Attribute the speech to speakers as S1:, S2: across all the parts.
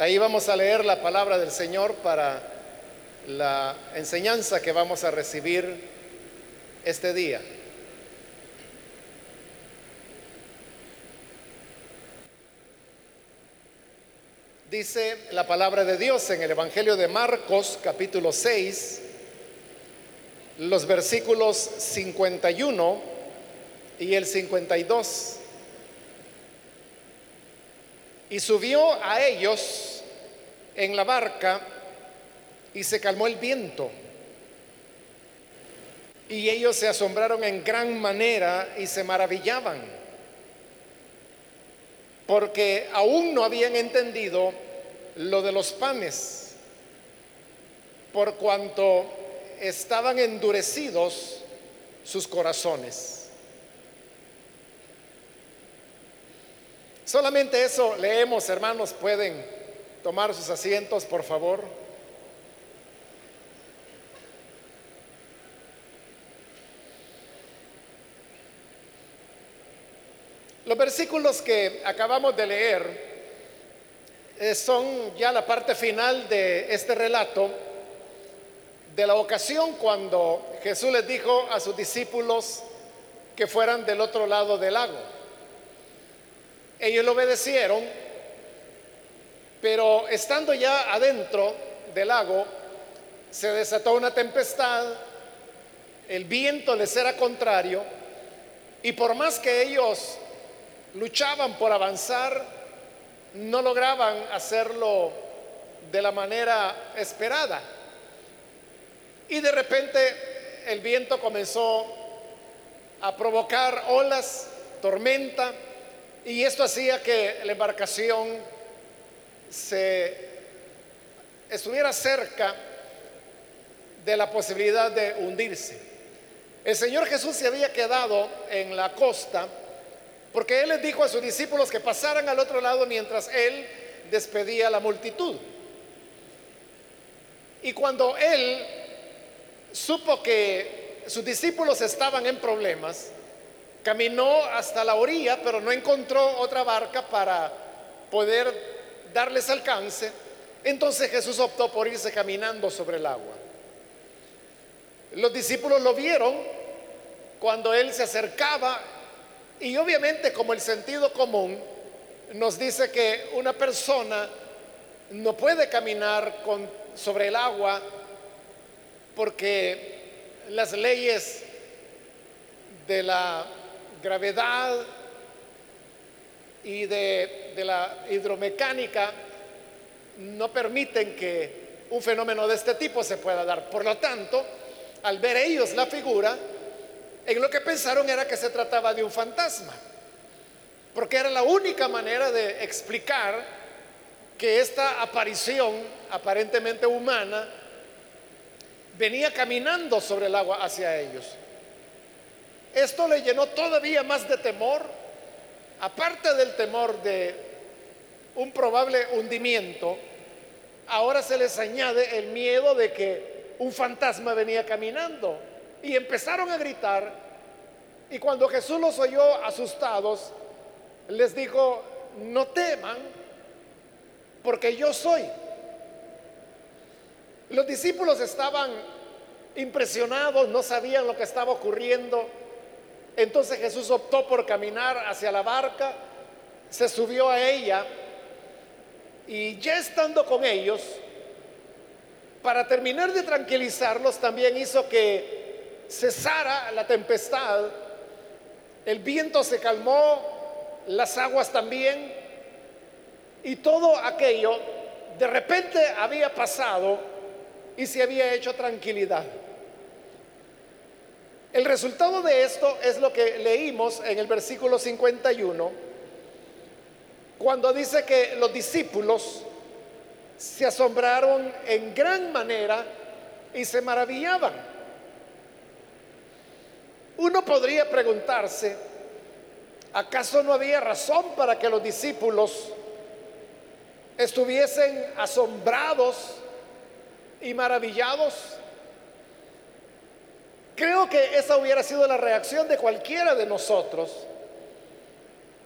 S1: Ahí vamos a leer la palabra del Señor para la enseñanza que vamos a recibir este día. Dice la palabra de Dios en el Evangelio de Marcos capítulo 6, los versículos 51 y el 52. Y subió a ellos en la barca y se calmó el viento. Y ellos se asombraron en gran manera y se maravillaban, porque aún no habían entendido lo de los panes, por cuanto estaban endurecidos sus corazones. Solamente eso leemos, hermanos, pueden tomar sus asientos, por favor. Los versículos que acabamos de leer eh, son ya la parte final de este relato de la ocasión cuando Jesús les dijo a sus discípulos que fueran del otro lado del lago. Ellos lo obedecieron, pero estando ya adentro del lago, se desató una tempestad, el viento les era contrario, y por más que ellos luchaban por avanzar, no lograban hacerlo de la manera esperada. Y de repente el viento comenzó a provocar olas, tormenta, y esto hacía que la embarcación se estuviera cerca de la posibilidad de hundirse. El Señor Jesús se había quedado en la costa porque Él les dijo a sus discípulos que pasaran al otro lado mientras Él despedía a la multitud. Y cuando Él supo que sus discípulos estaban en problemas, Caminó hasta la orilla, pero no encontró otra barca para poder darles alcance. Entonces Jesús optó por irse caminando sobre el agua. Los discípulos lo vieron cuando él se acercaba y obviamente como el sentido común nos dice que una persona no puede caminar sobre el agua porque las leyes de la gravedad y de, la hidromecánica no permiten que un fenómeno de este tipo se pueda dar. Por lo tanto, al ver ellos la figura, en lo que pensaron era que se trataba de un fantasma, porque era la única manera de explicar que esta aparición aparentemente humana venía caminando sobre el agua hacia ellos. Esto le llenó todavía más de temor, aparte del temor de un probable hundimiento, ahora se les añade el miedo de que un fantasma venía caminando y empezaron a gritar y cuando Jesús los oyó asustados, les dijo, no teman, porque yo soy. Los discípulos estaban impresionados, no sabían lo que estaba ocurriendo entonces Jesús optó por caminar hacia la barca, se subió a ella y ya estando con ellos, para terminar de tranquilizarlos, también hizo que cesara la tempestad, el viento se calmó, las aguas también, y todo aquello de repente había pasado y se había hecho tranquilidad. El resultado de esto es lo que leímos en el versículo 51, cuando dice que los discípulos se asombraron en gran manera y se maravillaban. Uno podría preguntarse, ¿acaso no había razón para que los discípulos estuviesen asombrados y maravillados? Creo que esa hubiera sido la reacción de cualquiera de nosotros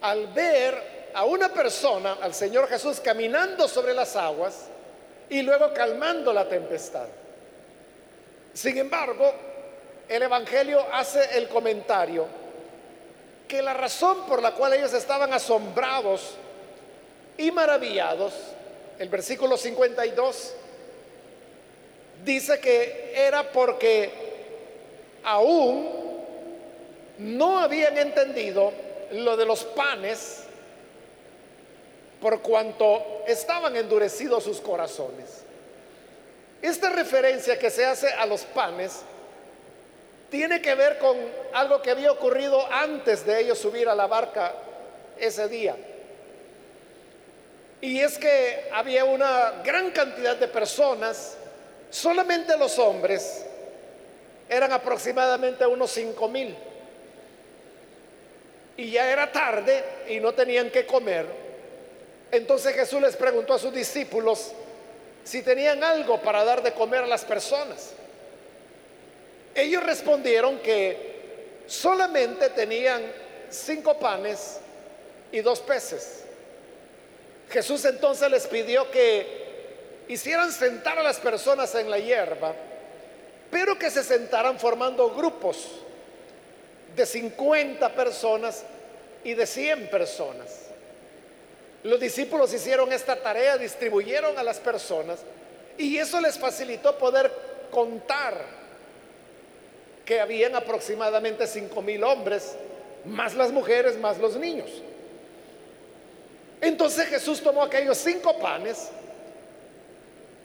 S1: al ver a una persona, al Señor Jesús, caminando sobre las aguas y luego calmando la tempestad. Sin embargo, el Evangelio hace el comentario que la razón por la cual ellos estaban asombrados y maravillados, el versículo 52, dice que era porque aún no habían entendido lo de los panes por cuanto estaban endurecidos sus corazones. Esta referencia que se hace a los panes tiene que ver con algo que había ocurrido antes de ellos subir a la barca ese día. Y es que había una gran cantidad de personas, solamente los hombres, eran aproximadamente unos cinco mil. Y ya era tarde y no tenían que comer. Entonces Jesús les preguntó a sus discípulos si tenían algo para dar de comer a las personas. Ellos respondieron que solamente tenían cinco panes y dos peces. Jesús entonces les pidió que hicieran sentar a las personas en la hierba, pero que se sentaran formando grupos de 50 personas y de 100 personas. Los discípulos hicieron esta tarea, distribuyeron a las personas y eso les facilitó poder contar que habían aproximadamente cinco mil hombres, más las mujeres, más los niños. Entonces Jesús tomó aquellos cinco panes,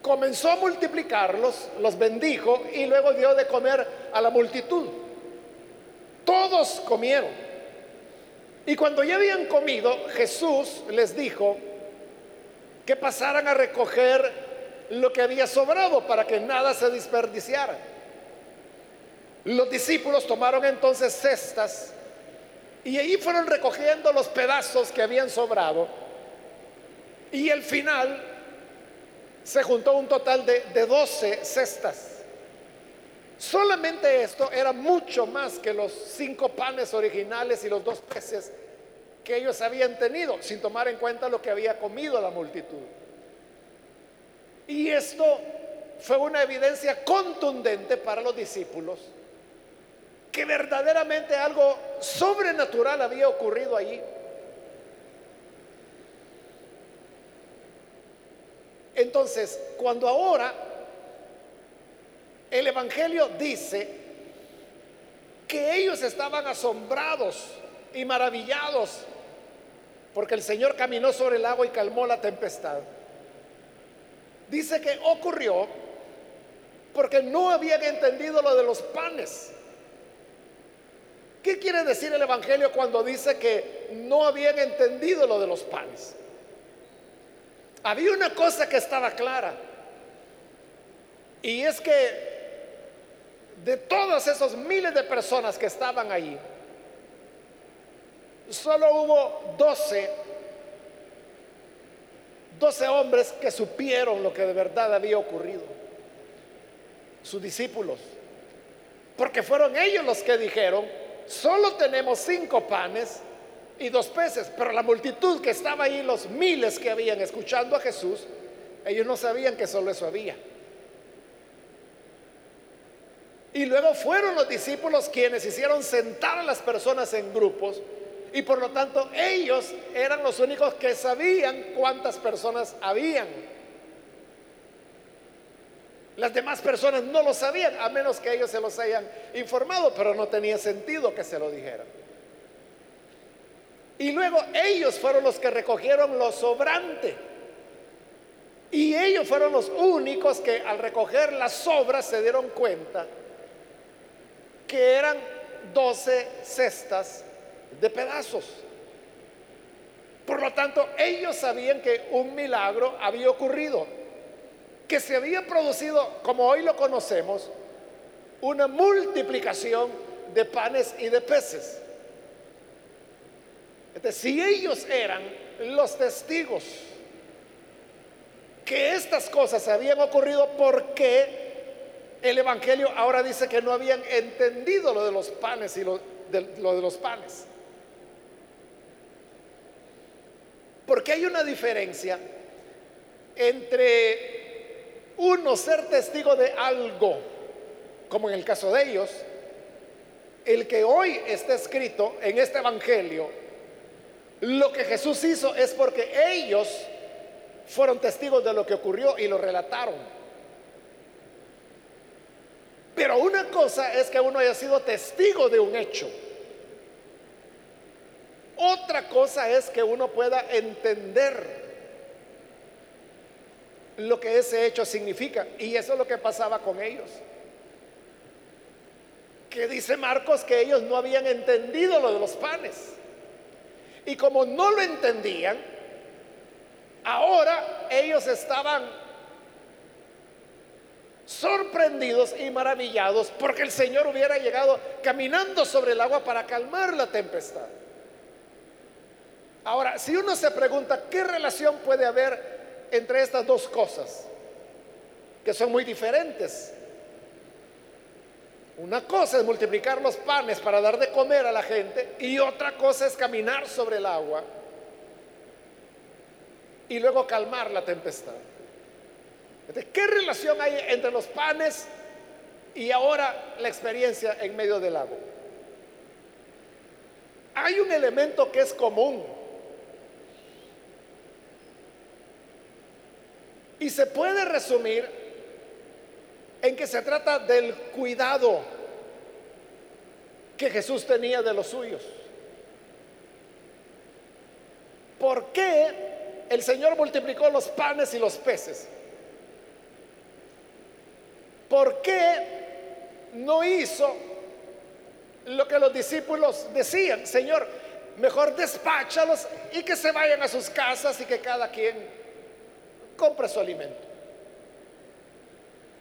S1: comenzó a multiplicarlos, los bendijo y luego dio de comer a la multitud. Todos comieron. Y cuando ya habían comido, Jesús les dijo que pasaran a recoger lo que había sobrado para que nada se desperdiciara. Los discípulos tomaron entonces cestas y allí fueron recogiendo los pedazos que habían sobrado. Y al final se juntó un total de, de 12 cestas. Solamente esto era mucho más que los cinco panes originales y los dos peces que ellos habían tenido, sin tomar en cuenta lo que había comido la multitud. Y esto fue una evidencia contundente para los discípulos que verdaderamente algo sobrenatural había ocurrido allí. Entonces, cuando ahora el Evangelio dice que ellos estaban asombrados y maravillados porque el Señor caminó sobre el agua y calmó la tempestad, dice que ocurrió porque no habían entendido lo de los panes. ¿Qué quiere decir el Evangelio cuando dice que no habían entendido lo de los panes? Había una cosa que estaba clara. Y es que de todos esos miles de personas que estaban ahí, solo hubo 12, 12 hombres que supieron lo que de verdad había ocurrido. Sus discípulos. Porque fueron ellos los que dijeron, solo tenemos cinco panes y dos peces, pero la multitud que estaba ahí, los miles que habían escuchando a Jesús, ellos no sabían que solo eso había. Y luego fueron los discípulos quienes hicieron sentar a las personas en grupos y por lo tanto ellos eran los únicos que sabían cuántas personas habían. Las demás personas no lo sabían, a menos que ellos se los hayan informado, pero no tenía sentido que se lo dijeran. Y luego ellos fueron los que recogieron lo sobrante. Y ellos fueron los únicos que al recoger las sobras se dieron cuenta que eran 12 cestas de pedazos. Por lo tanto, ellos sabían que un milagro había ocurrido que se había producido, como hoy lo conocemos, una multiplicación de panes y de peces. Si ellos eran los testigos que estas cosas habían ocurrido, ¿por qué el Evangelio ahora dice que no habían entendido lo de los panes y lo de, lo de los panes? Porque hay una diferencia entre uno ser testigo de algo, como en el caso de ellos, el que hoy está escrito en este Evangelio, lo que Jesús hizo es porque ellos fueron testigos de lo que ocurrió y lo relataron. Pero una cosa es que uno haya sido testigo de un hecho. Otra cosa es que uno pueda entender lo que ese hecho significa. Y eso es lo que pasaba con ellos. Que dice Marcos que ellos no habían entendido lo de los panes. Y como no lo entendían, ahora ellos estaban sorprendidos y maravillados porque el Señor hubiera llegado caminando sobre el agua para calmar la tempestad. Ahora, si uno se pregunta qué relación puede haber entre estas dos cosas, que son muy diferentes. Una cosa es multiplicar los panes para dar de comer a la gente y otra cosa es caminar sobre el agua y luego calmar la tempestad. ¿Qué relación hay entre los panes y ahora la experiencia en medio del lago? Hay un elemento que es común Y se puede resumir en que se trata del cuidado que Jesús tenía de los suyos. ¿Por qué el Señor multiplicó los panes y los peces? ¿Por qué no hizo lo que los discípulos decían? Señor, mejor despáchalos y que se vayan a sus casas y que cada quien compra su alimento.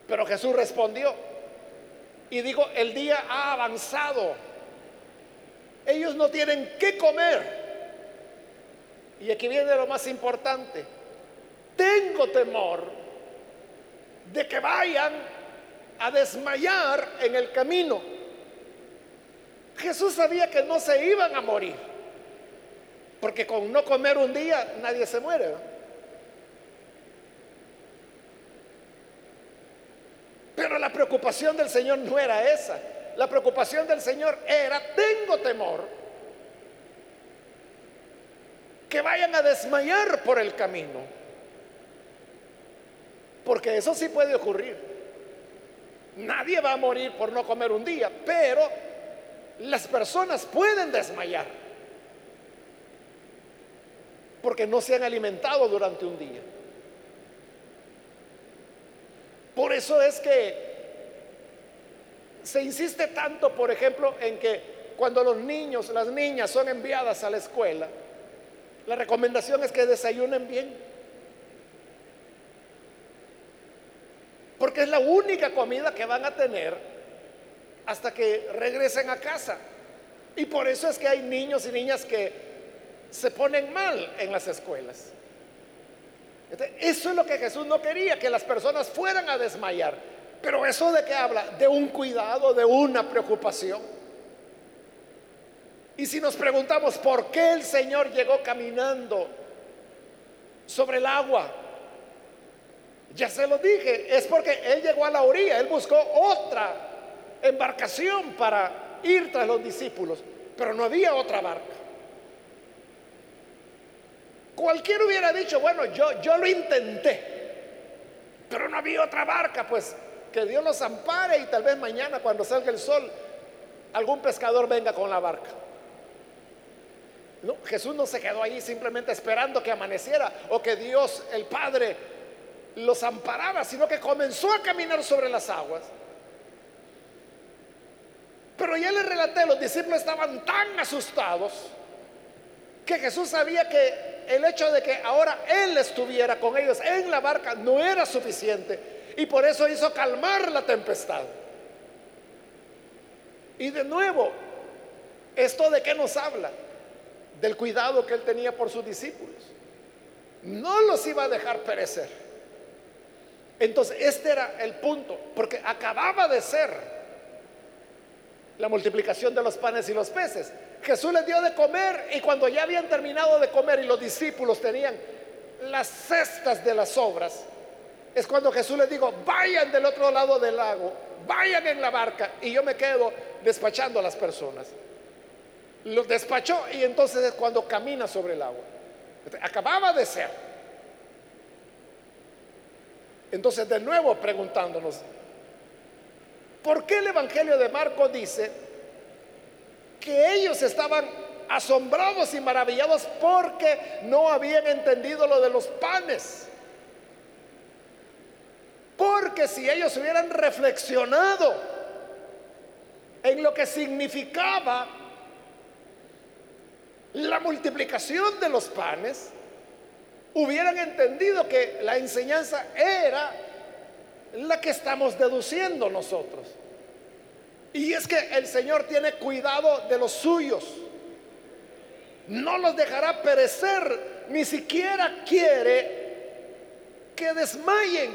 S1: Pero Jesús respondió y dijo, el día ha avanzado. Ellos no tienen qué comer. Y aquí viene lo más importante. Tengo temor de que vayan a desmayar en el camino. Jesús sabía que no se iban a morir. Porque con no comer un día nadie se muere. Pero la preocupación del Señor no era esa. La preocupación del Señor era, tengo temor que vayan a desmayar por el camino. Porque eso sí puede ocurrir. Nadie va a morir por no comer un día, pero las personas pueden desmayar porque no se han alimentado durante un día. Por eso es que se insiste tanto, por ejemplo, en que cuando los niños, las niñas son enviadas a la escuela, la recomendación es que desayunen bien. Porque es la única comida que van a tener hasta que regresen a casa. Y por eso es que hay niños y niñas que se ponen mal en las escuelas. Eso es lo que Jesús no quería, que las personas fueran a desmayar. Pero eso de qué habla? De un cuidado, de una preocupación. Y si nos preguntamos por qué el Señor llegó caminando sobre el agua, ya se lo dije, es porque Él llegó a la orilla, Él buscó otra embarcación para ir tras los discípulos, pero no había otra barca. Cualquiera hubiera dicho, bueno, yo, yo lo intenté, pero no había otra barca, pues que Dios los ampare y tal vez mañana cuando salga el sol algún pescador venga con la barca. Jesús no se quedó ahí simplemente esperando que amaneciera o que Dios, el Padre, los amparara, sino que comenzó a caminar sobre las aguas. Pero ya le relaté, los discípulos estaban tan asustados que Jesús sabía que el hecho de que ahora Él estuviera con ellos en la barca no era suficiente y por eso hizo calmar la tempestad. Y de nuevo, ¿esto de qué nos habla? Del cuidado que Él tenía por sus discípulos. No los iba a dejar perecer. Entonces, este era el punto, porque acababa de ser la multiplicación de los panes y los peces. Jesús les dio de comer y cuando ya habían terminado de comer y los discípulos tenían las cestas de las obras, es cuando Jesús les dijo, vayan del otro lado del lago, vayan en la barca y yo me quedo despachando a las personas. Los despachó y entonces es cuando camina sobre el agua. Acababa de ser. Entonces de nuevo preguntándonos, ¿por qué el Evangelio de Marcos dice que ellos estaban asombrados y maravillados porque no habían entendido lo de los panes? Porque si ellos hubieran reflexionado en lo que significaba la multiplicación de los panes, hubieran entendido que la enseñanza era la que estamos deduciendo nosotros. Y es que el Señor tiene cuidado de los suyos. No los dejará perecer, ni siquiera quiere que desmayen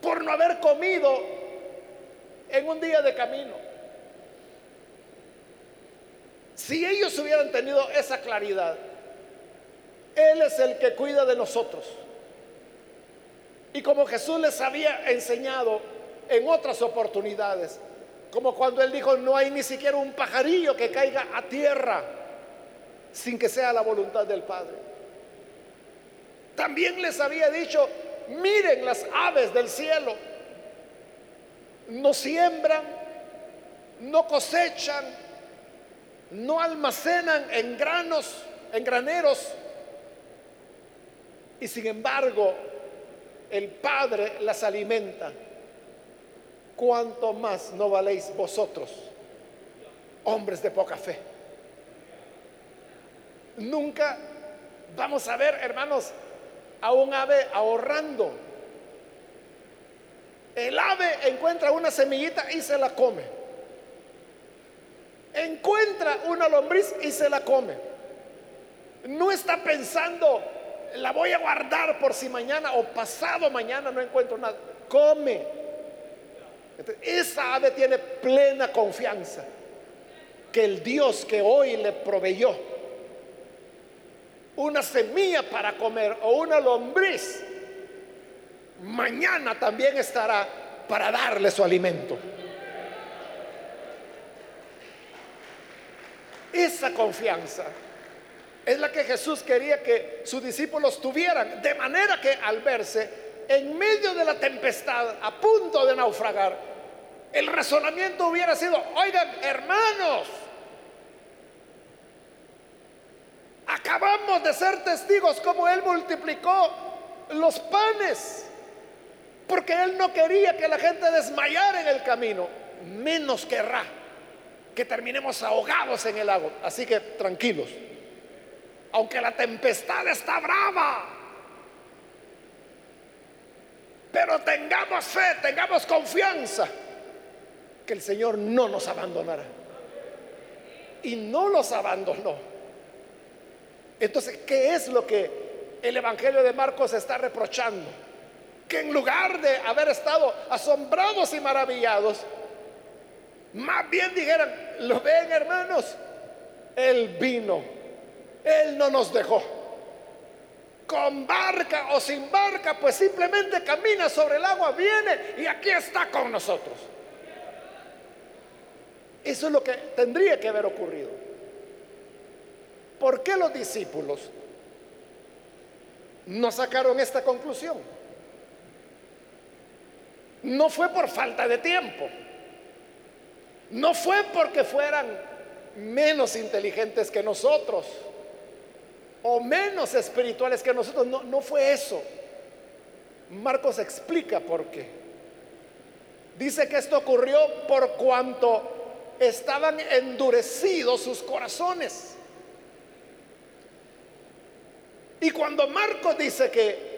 S1: por no haber comido en un día de camino. Si ellos hubieran tenido esa claridad, Él es el que cuida de nosotros. Y como Jesús les había enseñado en otras oportunidades, como cuando Él dijo, no hay ni siquiera un pajarillo que caiga a tierra sin que sea la voluntad del Padre. También les había dicho, Miren las aves del cielo. No siembran, no cosechan, no almacenan en granos, en graneros. Y sin embargo, el Padre las alimenta. ¿Cuánto más no valéis vosotros, hombres de poca fe? Nunca vamos a ver, hermanos, a un ave ahorrando. El ave encuentra una semillita y se la come. Encuentra una lombriz y se la come. No está pensando, la voy a guardar por si mañana o pasado mañana no encuentro nada. Come. Esa ave tiene plena confianza que el Dios que hoy le proveyó una semilla para comer o una lombriz, mañana también estará para darle su alimento. Esa confianza es la que Jesús quería que sus discípulos tuvieran, de manera que al verse en medio de la tempestad, a punto de naufragar, el razonamiento hubiera sido, oigan, hermanos, Acabamos de ser testigos como Él multiplicó los panes, porque Él no quería que la gente desmayara en el camino, menos querrá que terminemos ahogados en el agua. Así que tranquilos, aunque la tempestad está brava, pero tengamos fe, tengamos confianza, que el Señor no nos abandonará. Y no los abandonó. Entonces, ¿qué es lo que el Evangelio de Marcos está reprochando? Que en lugar de haber estado asombrados y maravillados, más bien dijeran, ¿lo ven hermanos? Él vino, Él no nos dejó. Con barca o sin barca, pues simplemente camina sobre el agua, viene y aquí está con nosotros. Eso es lo que tendría que haber ocurrido. ¿Por qué los discípulos no sacaron esta conclusión? No fue por falta de tiempo. No fue porque fueran menos inteligentes que nosotros o menos espirituales que nosotros. No, no fue eso. Marcos explica por qué. Dice que esto ocurrió por cuanto estaban endurecidos sus corazones. Y cuando Marcos dice que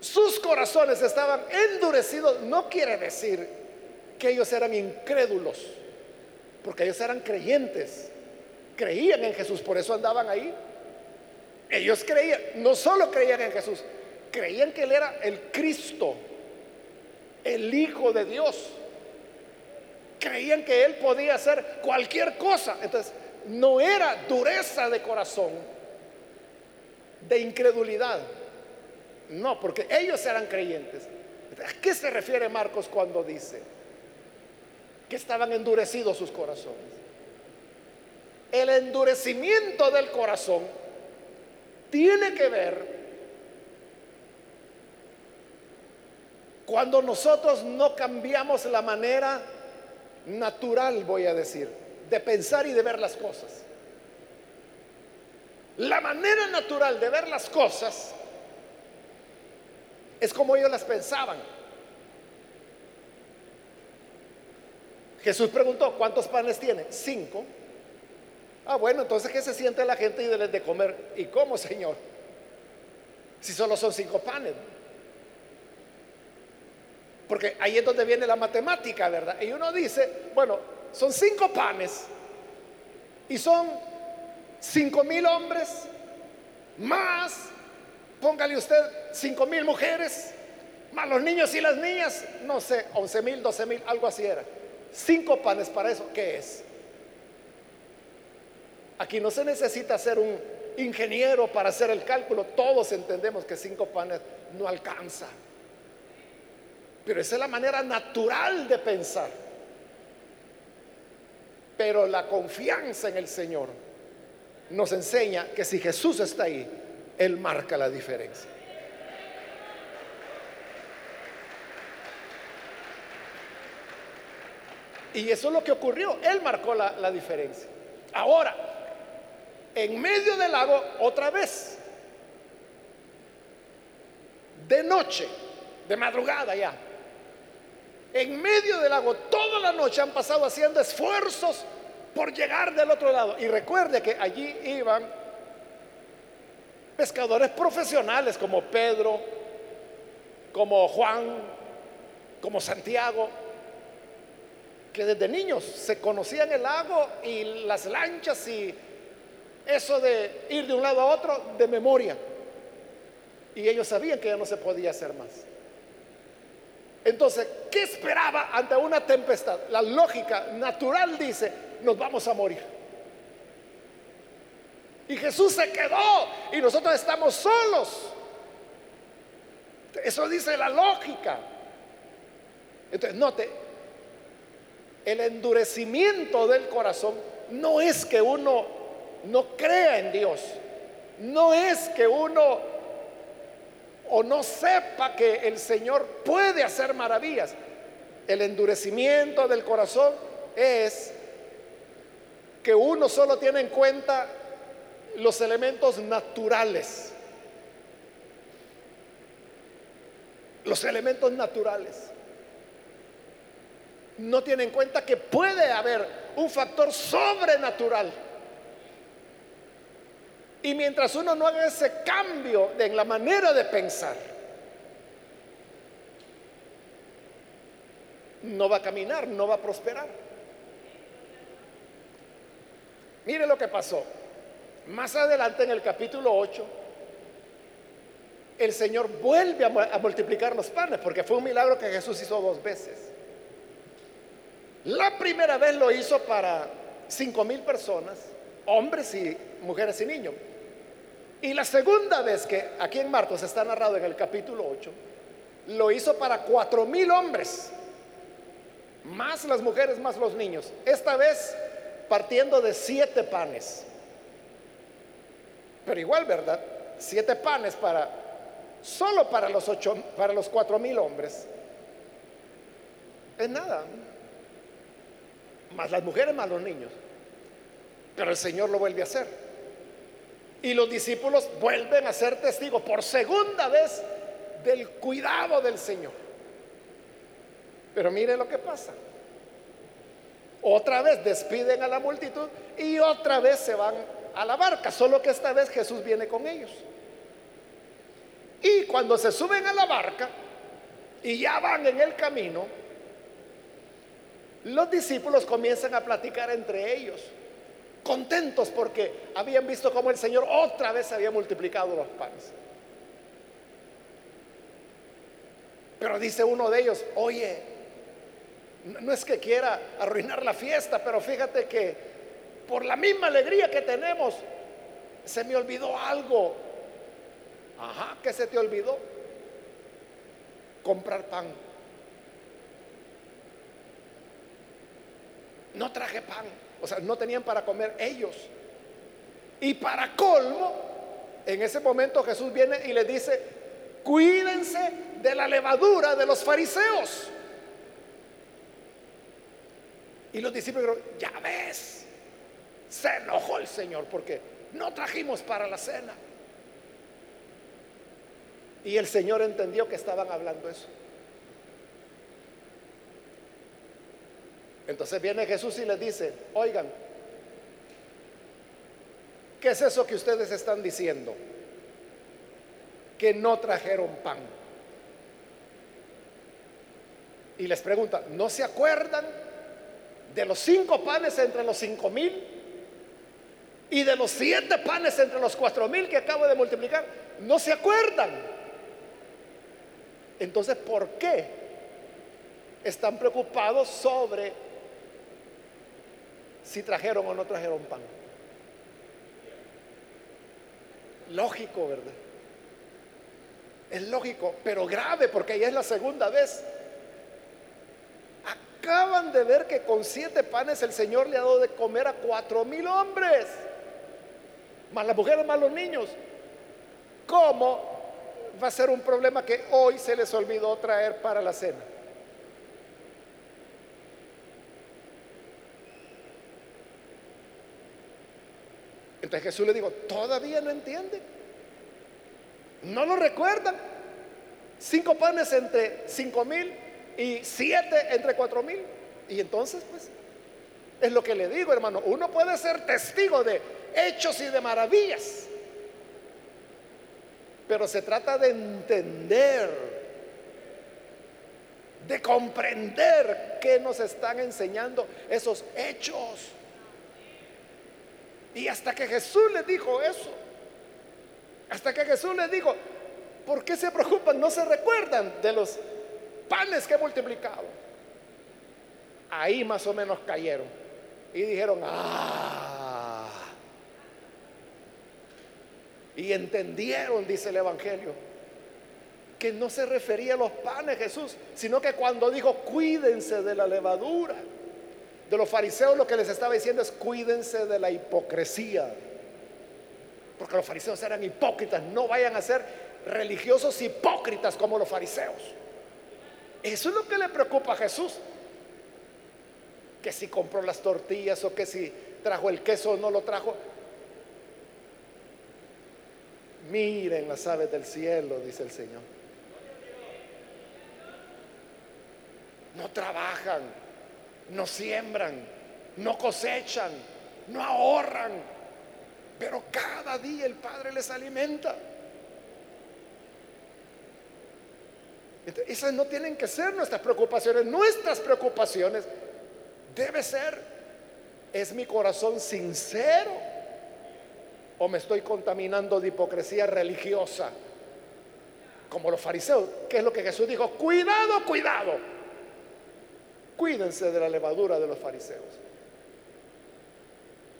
S1: sus corazones estaban endurecidos, no quiere decir que ellos eran incrédulos, porque ellos eran creyentes, creían en Jesús, por eso andaban ahí. Ellos creían, no solo creían en Jesús, creían que Él era el Cristo, el Hijo de Dios. Creían que él podía hacer cualquier cosa. Entonces, no era dureza de corazón, de incredulidad. No, porque ellos eran creyentes. ¿A qué se refiere Marcos cuando dice que estaban endurecidos sus corazones? El endurecimiento del corazón tiene que ver cuando nosotros no cambiamos la manera natural, voy a decir, de pensar y de ver las cosas. La manera natural de ver las cosas es como ellos las pensaban. Jesús preguntó, ¿cuántos panes tiene? Cinco. Ah, bueno, entonces ¿qué se siente la gente y de de comer? ¿Y cómo, Señor? Si solo son cinco panes. Porque ahí es donde viene la matemática, ¿verdad? Y uno dice, bueno, son cinco panes y son cinco mil hombres más, póngale usted cinco mil mujeres, más los niños y las niñas, no sé, once mil, doce mil, algo así era. Cinco panes para eso, ¿qué es? Aquí no se necesita ser un ingeniero para hacer el cálculo, todos entendemos que cinco panes no alcanza. Pero esa es la manera natural de pensar. Pero la confianza en el Señor nos enseña que si Jesús está ahí, Él marca la diferencia. Y eso es lo que ocurrió. Él marcó la, la, diferencia. Ahora, en medio del lago, otra vez, de noche, de madrugada ya, en medio del lago, toda la noche han pasado haciendo esfuerzos por llegar del otro lado. Y recuerde que allí iban pescadores profesionales como Pedro, como Juan, como Santiago, que desde niños se conocían el lago y las lanchas y eso de ir de un lado a otro de memoria. Y ellos sabían que ya no se podía hacer más. Entonces, ¿qué esperaba ante una tempestad? La lógica natural dice, nos vamos a morir. Y Jesús se quedó y nosotros estamos solos. Eso dice la lógica. Entonces, note, el endurecimiento del corazón no es que uno no crea en Dios, no es que uno o no sepa que el Señor puede hacer maravillas. El endurecimiento del corazón es que uno solo tiene en cuenta los elementos naturales. Los elementos naturales. No tiene en cuenta que puede haber un factor sobrenatural y mientras uno no haga ese cambio en la manera de pensar, no va a caminar, no va a prosperar. Mire lo que pasó. Más adelante en el capítulo 8, el Señor vuelve a, multiplicar los panes, porque fue un milagro que Jesús hizo dos veces. La primera vez lo hizo para cinco mil personas, hombres y mujeres y niños. Y la segunda vez que aquí en Marcos está narrado en el capítulo 8, lo hizo para cuatro mil hombres, más las mujeres, más los niños. Esta vez partiendo de siete panes. Pero igual, ¿verdad? Siete panes para solo para los ocho, para los cuatro mil hombres. Es nada. Más las mujeres, más los niños. Pero el Señor lo vuelve a hacer. Y los discípulos vuelven a ser testigos por segunda vez del cuidado del Señor. Pero mire lo que pasa. Otra vez despiden a la multitud y otra vez se van a la barca, solo que esta vez Jesús viene con ellos. Y cuando se suben a la barca y ya van en el camino, los discípulos comienzan a platicar entre ellos contentos porque habían visto cómo el Señor otra vez había multiplicado los panes. Pero dice uno de ellos, oye, No es que quiera arruinar la fiesta, pero fíjate que por la misma alegría que tenemos, se me olvidó algo. Ajá, ¿qué se te olvidó? Comprar pan. No traje pan, o sea, no tenían para comer ellos. Y para colmo, en ese momento Jesús viene y le dice, cuídense de la levadura de los fariseos. Y los discípulos dijeron, ya ves, se enojó el Señor porque no trajimos para la cena. Y el Señor entendió que estaban hablando eso. Entonces viene Jesús y les dice, oigan, ¿qué es eso que ustedes están diciendo? Que no trajeron pan. Y les pregunta, ¿no se acuerdan de los cinco panes entre los cinco mil? Y de los siete panes entre los cuatro mil que acabo de multiplicar, ¿no se acuerdan? Entonces, ¿por qué están preocupados sobre si trajeron o no trajeron pan? Lógico, ¿verdad? Es lógico, pero grave porque ya es la segunda vez. Acaban de ver que con siete panes el Señor le ha dado de comer a cuatro mil hombres más las mujeres, más los niños. ¿Cómo va a ser un problema que hoy se les olvidó traer para la cena? Entonces Jesús le dijo, todavía no entiende. No lo recuerdan. Cinco panes entre cinco mil y siete entre cuatro mil. Y entonces, pues, es lo que le digo, hermano. Uno puede ser testigo de hechos y de maravillas. Pero se trata de entender, de comprender qué nos están enseñando esos hechos. Y hasta que Jesús le dijo eso, hasta que Jesús le dijo, ¿por qué se preocupan? No se recuerdan de los panes que he multiplicado. Ahí más o menos cayeron y dijeron, ah, Y entendieron, dice el Evangelio, que no se refería a los panes Jesús, sino que cuando dijo, cuídense de la levadura, de los fariseos lo que les estaba diciendo es, cuídense de la hipocresía. Porque los fariseos eran hipócritas, no vayan a ser religiosos hipócritas como los fariseos. Eso es lo que le preocupa a Jesús. Que si compró las tortillas o que si trajo el queso o no lo trajo. Miren las aves del cielo, dice el Señor. No trabajan, no siembran, no cosechan, no ahorran, pero cada día el Padre les alimenta. esas no tienen que ser nuestras preocupaciones. Nuestras preocupaciones debe ser, es mi corazón sincero o me estoy contaminando de hipocresía religiosa, como los fariseos, que es lo que Jesús dijo, cuidado, cuidado, cuídense de la levadura de los fariseos.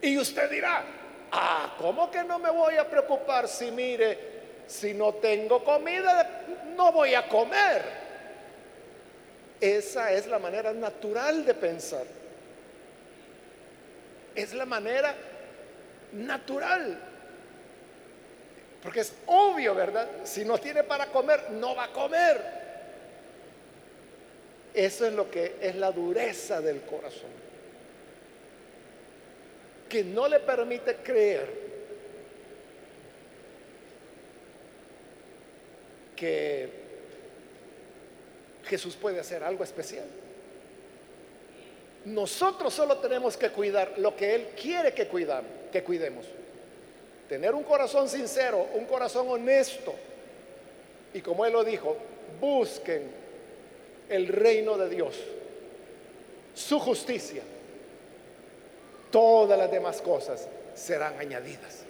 S1: Y usted dirá, ah, ¿cómo que no me voy a preocupar si mire, si no tengo comida, no voy a comer? Esa es la manera natural de pensar. Es la manera natural. Porque es obvio, ¿verdad? Si no tiene para comer, no va a comer. Eso es lo que es la dureza del corazón. Que no le permite creer que Jesús puede hacer algo especial. Nosotros solo tenemos que cuidar lo que Él quiere que, que cuidemos. Tener un corazón sincero, un corazón honesto. Y como Él lo dijo, busquen el reino de Dios, su justicia. Todas las demás cosas serán añadidas.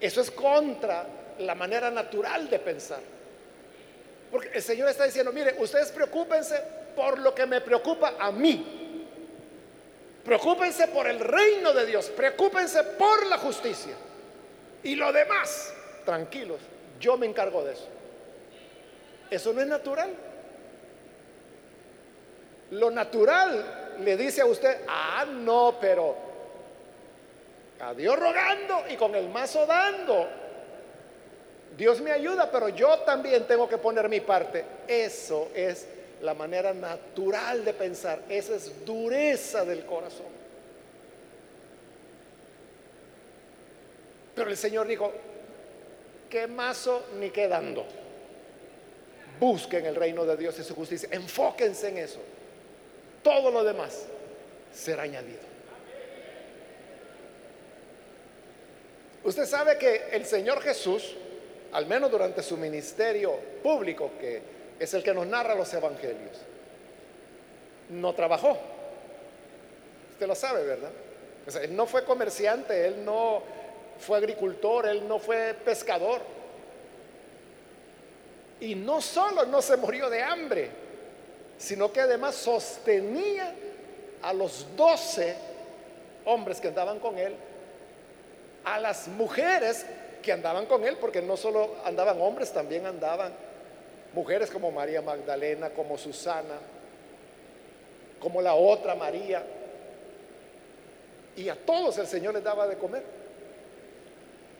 S1: Eso es contra la manera natural de pensar. Porque el Señor está diciendo, mire, ustedes preocúpense por lo que me preocupa a mí. Preocúpense por el reino de Dios, preocúpense por la justicia. Y lo demás, tranquilos, yo me encargo de eso. Eso no es natural. Lo natural le dice a usted, ah, no, pero a Dios rogando y con el mazo dando. Dios me ayuda, pero yo también tengo que poner mi parte. Eso es la manera natural de pensar. Esa es dureza del corazón. Pero el Señor dijo, que mazo ni quedando. Busquen el reino de Dios y su justicia. Enfóquense en eso. Todo lo demás será añadido. Usted sabe que el Señor Jesús, al menos durante su ministerio público, que es el que nos narra los evangelios, no trabajó. Usted lo sabe, ¿verdad? él no fue comerciante, él no fue agricultor, él no fue pescador. Y no solo no se murió de hambre, sino que además sostenía a los doce hombres que andaban con él, a las mujeres que andaban con él, porque no solo andaban hombres, también andaban mujeres como María Magdalena, como Susana, como la otra María. Y a todos el Señor les daba de comer.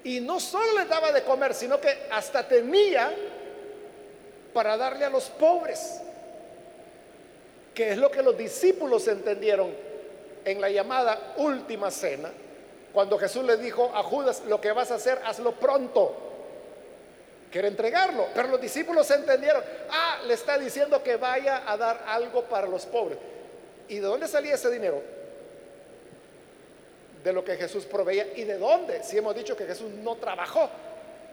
S1: Y no solo les daba de comer, sino que hasta tenía para darle a los pobres, que es lo que los discípulos entendieron en la llamada última cena, cuando Jesús le dijo a Judas, lo que vas a hacer, hazlo pronto. Quiere entregarlo. Pero los discípulos entendieron, ah, le está diciendo que vaya a dar algo para los pobres. ¿Y de dónde salía ese dinero? De lo que Jesús proveía. ¿Y de dónde? Si hemos dicho que Jesús no trabajó.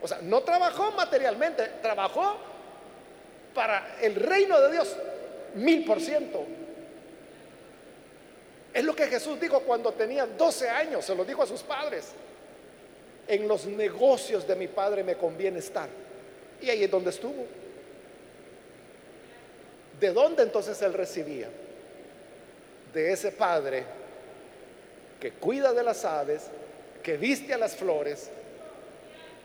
S1: O sea, no trabajó materialmente, trabajó para el reino de Dios, mil por ciento. Es lo que Jesús dijo cuando tenía 12 años, se lo dijo a sus padres. En los negocios de mi padre me conviene estar. Y ahí es donde estuvo. ¿De dónde entonces él recibía? De ese padre que cuida de las aves, que viste a las flores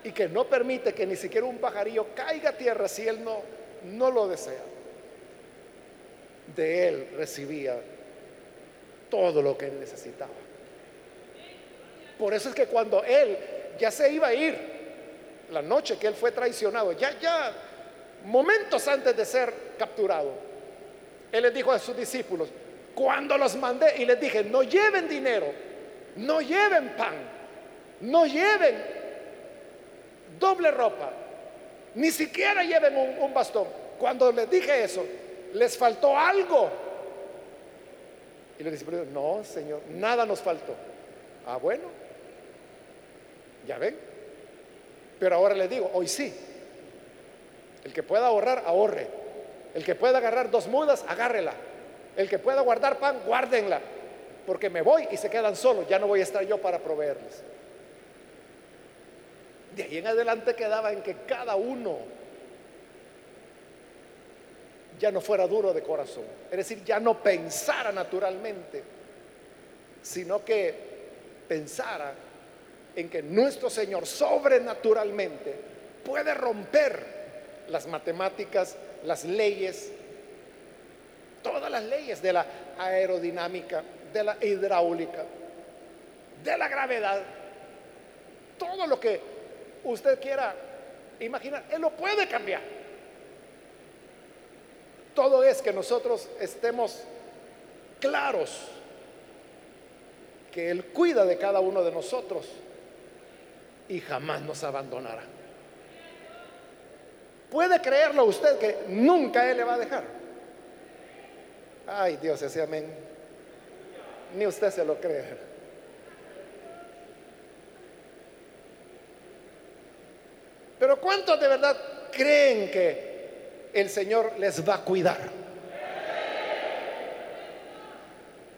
S1: y que no permite que ni siquiera un pajarillo caiga a tierra si él no no lo desea. De Él recibía todo lo que Él necesitaba. Por eso es que cuando Él ya se iba a ir, la noche que Él fue traicionado, ya, ya, momentos antes de ser capturado, Él les dijo a sus discípulos, cuando los mandé y les dije, no lleven dinero, no lleven pan, no lleven doble ropa, ni siquiera lleven un, bastón. Cuando les dije eso, les faltó algo. Y les dije, no, Señor, nada nos faltó. Ah, bueno, ya ven. Pero ahora les digo, hoy sí. El que pueda ahorrar, ahorre. El que pueda agarrar dos mudas, agárrela. El que pueda guardar pan, guárdenla. Porque me voy y se quedan solos. Ya no voy a estar yo para proveerles. De ahí en adelante quedaba en que cada uno ya no fuera duro de corazón, es decir, ya no pensara naturalmente, sino que pensara en que nuestro Señor sobrenaturalmente puede romper las matemáticas, las leyes, todas las leyes de la aerodinámica, de la hidráulica, de la gravedad, todo lo que usted quiera imaginar, Él lo puede cambiar. Todo es que nosotros estemos claros que Él cuida de cada uno de nosotros y jamás nos abandonará. ¿Puede creerlo usted que nunca Él le va a dejar? Ay Dios, ese amén. Ni usted se lo cree. Pero ¿cuántos de verdad creen que el Señor les va a cuidar?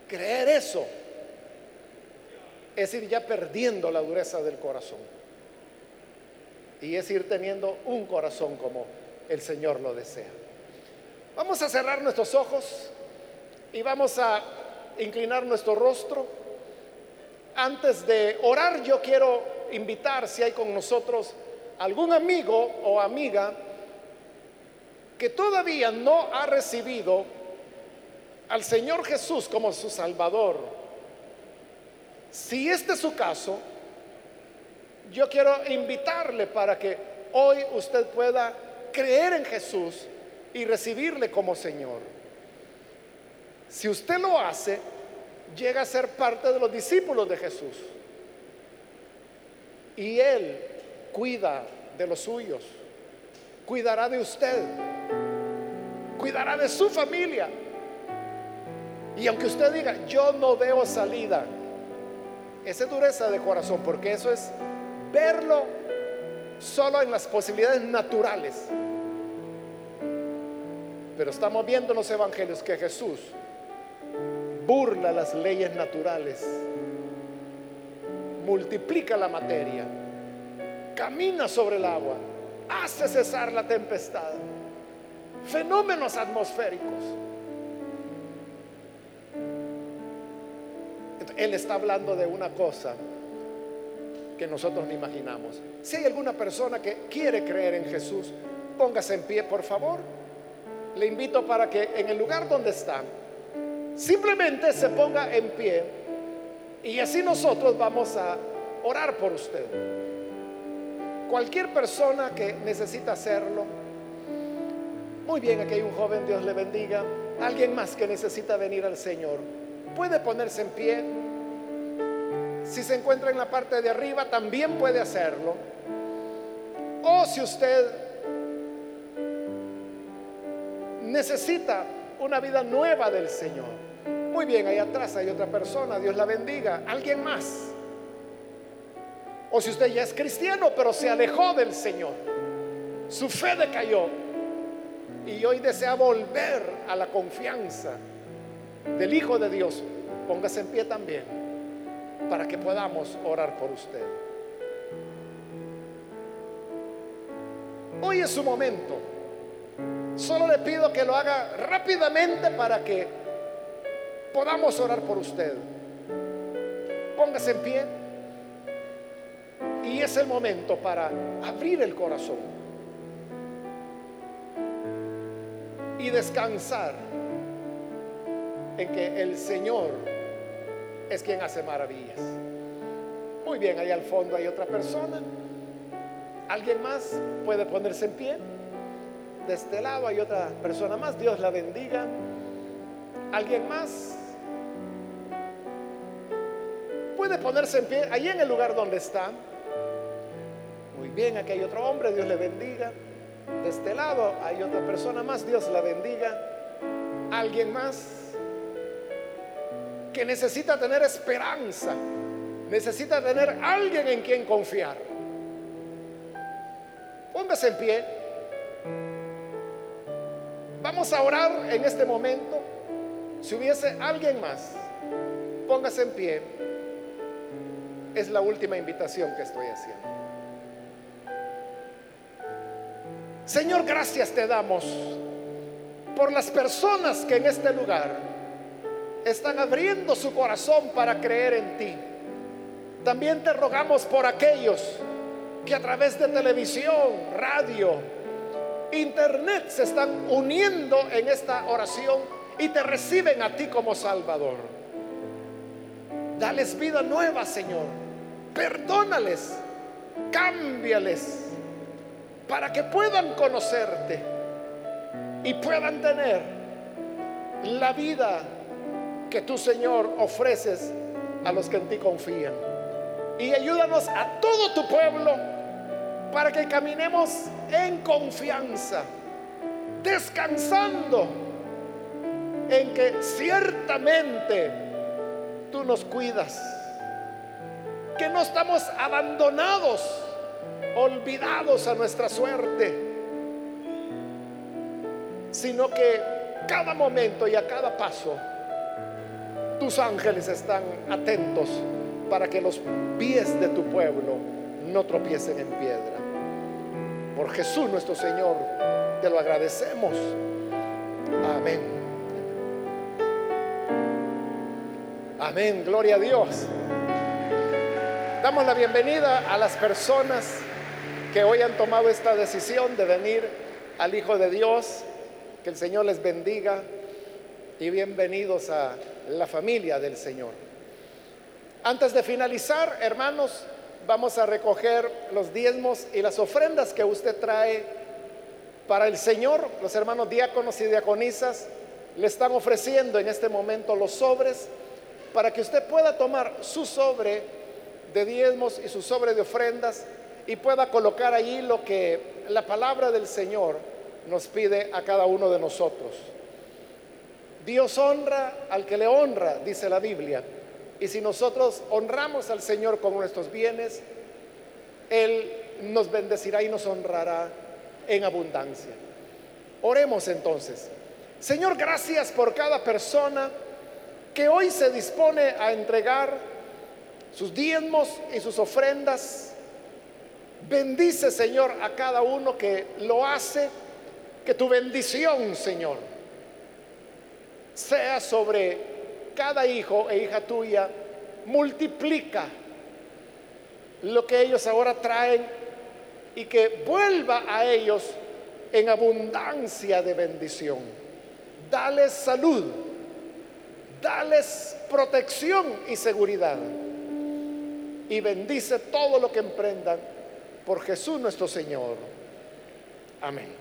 S1: Creer eso es ir ya perdiendo la dureza del corazón. Y es ir teniendo un corazón como el Señor lo desea. Vamos a cerrar nuestros ojos y vamos a inclinar nuestro rostro. Antes de orar, yo quiero invitar si hay con nosotros algún amigo o amiga que todavía no ha recibido al Señor Jesús como su Salvador. Si este es su caso, yo quiero invitarle para que hoy usted pueda creer en Jesús y recibirle como Señor. Si usted lo hace, llega a ser parte de los discípulos de Jesús. Y Él cuida de los suyos, cuidará de usted, cuidará de su familia. Y aunque usted diga, yo no veo salida, esa dureza de corazón, porque eso es verlo solo en las posibilidades naturales. Pero estamos viendo en los evangelios que Jesús burla las leyes naturales, multiplica la materia, camina sobre el agua, hace cesar la tempestad, fenómenos atmosféricos. Él está hablando de una cosa que nosotros no imaginamos. Si hay alguna persona que quiere creer en Jesús, póngase en pie, por favor. Le invito para que en el lugar donde está, simplemente se ponga en pie y así nosotros vamos a orar por usted. Cualquier persona que necesita hacerlo, muy bien, aquí hay un joven, Dios le bendiga. Alguien más que necesita venir al Señor, puede ponerse en pie si se encuentra en la parte de arriba, también puede hacerlo. O si usted necesita una vida nueva del Señor. Muy bien, ahí atrás hay otra persona, Dios la bendiga. Alguien más. O si usted ya es cristiano, pero se alejó del Señor. Su fe decayó. Y hoy desea volver a la confianza del Hijo de Dios. Póngase en pie también para que podamos orar por usted. Hoy es su momento. Solo le pido que lo haga rápidamente para que podamos orar por usted. Póngase en pie. Y es el momento para abrir el corazón y descansar en que el Señor es quien hace maravillas. Muy bien, ahí al fondo hay otra persona. ¿Alguien más puede ponerse en pie? De este lado hay otra persona más. Dios la bendiga. ¿Alguien más? Puede ponerse en pie ahí en el lugar donde está. Bien, aquí hay otro hombre. Dios le bendiga. De este lado hay otra persona más. Dios la bendiga. ¿Alguien más? que necesita tener esperanza, necesita tener alguien en quien confiar. Póngase en pie. Vamos a orar en este momento. Si hubiese alguien más, póngase en pie. Es la última invitación que estoy haciendo. Señor, gracias te damos por las personas que en este lugar están abriendo su corazón para creer en ti. También te rogamos por aquellos que a través de televisión, radio, internet se están uniendo en esta oración y te reciben a ti como Salvador. Dales vida nueva, Señor. Perdónales, cámbiales para que puedan conocerte y puedan tener la vida que tú, Señor, ofreces a los que en ti confían. Y ayúdanos a todo tu pueblo para que caminemos en confianza, descansando en que ciertamente tú nos cuidas, que no estamos abandonados, olvidados a nuestra suerte, sino que cada momento y a cada paso tus ángeles están atentos para que los pies de tu pueblo no tropiecen en piedra. Por Jesús nuestro Señor Te lo agradecemos. Amén. Amén, gloria a Dios. Damos la bienvenida a las personas que hoy han tomado esta decisión de venir al Hijo de Dios. Que el Señor les bendiga y bienvenidos a la familia del Señor. Antes de finalizar, hermanos, vamos a recoger los diezmos y las ofrendas que usted trae para el Señor. Los hermanos diáconos y diaconisas le están ofreciendo en este momento los sobres para que usted pueda tomar su sobre de diezmos y su sobre de ofrendas y pueda colocar allí lo que la palabra del Señor nos pide a cada uno de nosotros. Dios honra al que le honra, dice la Biblia. Y si nosotros honramos al Señor con nuestros bienes, Él nos bendecirá y nos honrará en abundancia. Oremos entonces. Señor, gracias por cada persona que hoy se dispone a entregar sus diezmos y sus ofrendas. Bendice, Señor, a cada uno que lo hace. Que tu bendición, Señor, sea sobre cada hijo e hija tuya. Multiplica lo que ellos ahora traen y que vuelva a ellos en abundancia de bendición. Dales salud, dales protección y seguridad. Y bendice todo lo que emprendan por Jesús nuestro Señor. Amén.